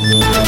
Thank.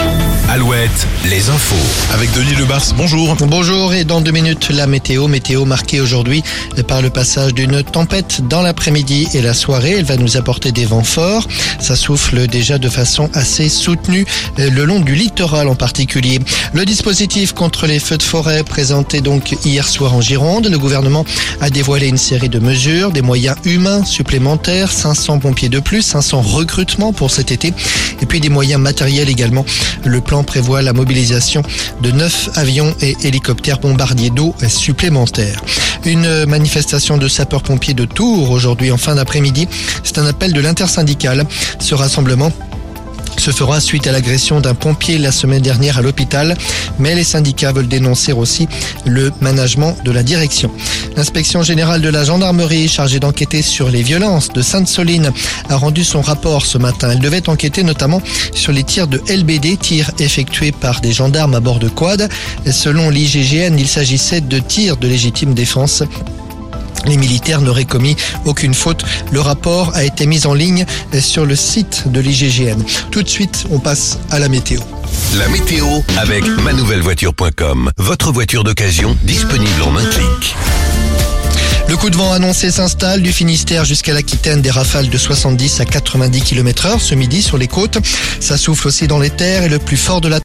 Alouette, les infos. Avec Denis Lebars, bonjour. Bonjour et dans deux minutes la météo. Météo marquée aujourd'hui par le passage d'une tempête dans l'après-midi et la soirée. Elle va nous apporter des vents forts. Ça souffle déjà de façon assez soutenue le long du littoral en particulier. Le dispositif contre les feux de forêt présenté donc hier soir en Gironde. Le gouvernement a dévoilé une série de mesures, des moyens humains supplémentaires, 500 pompiers de plus, 500 recrutements pour cet été et puis des moyens matériels également. Le plan prévoit la mobilisation de neuf avions et hélicoptères bombardiers d'eau supplémentaires. Une manifestation de sapeurs-pompiers de Tours aujourd'hui en fin d'après-midi. C'est un appel de l'intersyndicale. Ce rassemblement se fera suite à l'agression d'un pompier la semaine dernière à l'hôpital, mais les syndicats veulent dénoncer aussi le management de la direction. L'inspection générale de la gendarmerie chargée d'enquêter sur les violences de Sainte-Soline a rendu son rapport ce matin. Elle devait enquêter notamment sur les tirs de LBD, tirs effectués par des gendarmes à bord de quad. Selon l'IGGN, il s'agissait de tirs de légitime défense les militaires n'auraient commis aucune faute. Le rapport a été mis en ligne sur le site de l'IGGN. Tout de suite, on passe à la météo. La météo avec manouvellevoiture.com. Votre voiture d'occasion disponible en un clic. Le coup de vent annoncé s'installe du Finistère jusqu'à l'Aquitaine, des rafales de 70 à 90 km heure ce midi sur les côtes. Ça souffle aussi dans les terres et le plus fort de la